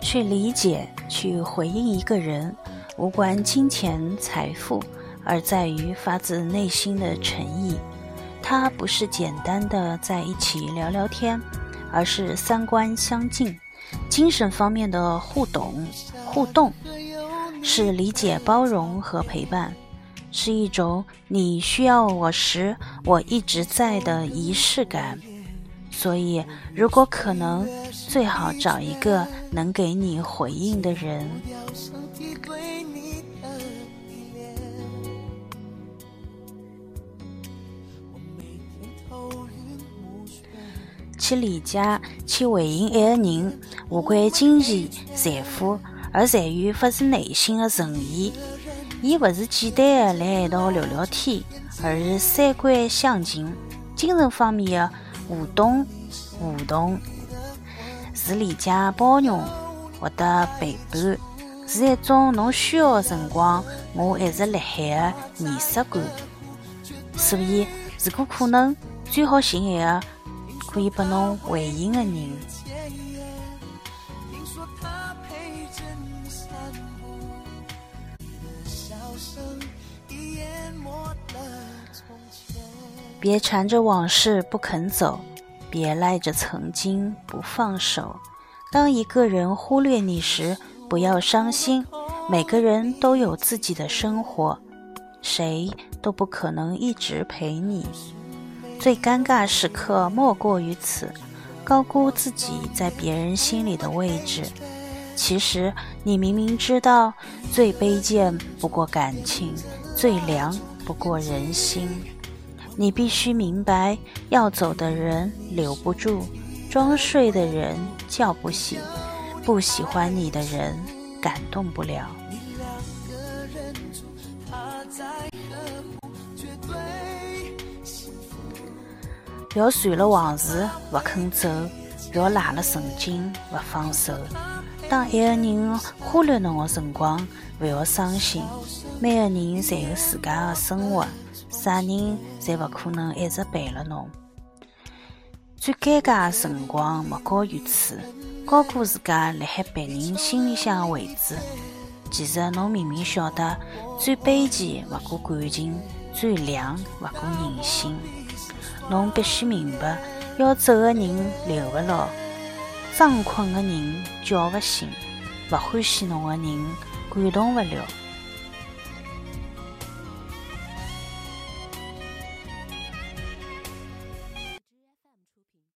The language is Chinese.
去理解、去回应一个人，无关金钱财富，而在于发自内心的诚意。它不是简单的在一起聊聊天，而是三观相近，精神方面的互动、互动，是理解、包容和陪伴，是一种你需要我时我一直在的仪式感。所以，如果可能，最好找一个能给你回应的人。去李家去回应一个人，无关金钱财富，而在于发自内心的诚意。伊勿是简单的来一道聊聊天，而是三观相近，精神方面的。互动，互动是理解、包容，获得陪伴，是一种侬需要的辰光，我一直辣海的仪式感。所以，如果可能，最好寻一个可以拨侬回应的人。别缠着往事不肯走，别赖着曾经不放手。当一个人忽略你时，不要伤心。每个人都有自己的生活，谁都不可能一直陪你。最尴尬时刻莫过于此，高估自己在别人心里的位置。其实你明明知道，最卑贱不过感情，最凉不过人心。你必须明白，要走的人留不住，装睡的人叫不醒，不喜欢你的人感动不了。要算了往事不肯走，要赖了曾经不放手。当一个人忽略侬的辰光，不要伤心。每个人侪有自家的生活。啥人侪勿可能一直陪了侬。最尴尬的辰光莫过于此，高估自家辣海别人心里向的位置。其实侬明明晓得，最卑贱勿过感情，最凉勿过人心。侬必须明白，要走的人留勿牢，装困的人叫勿醒，勿欢喜侬的人感动勿了。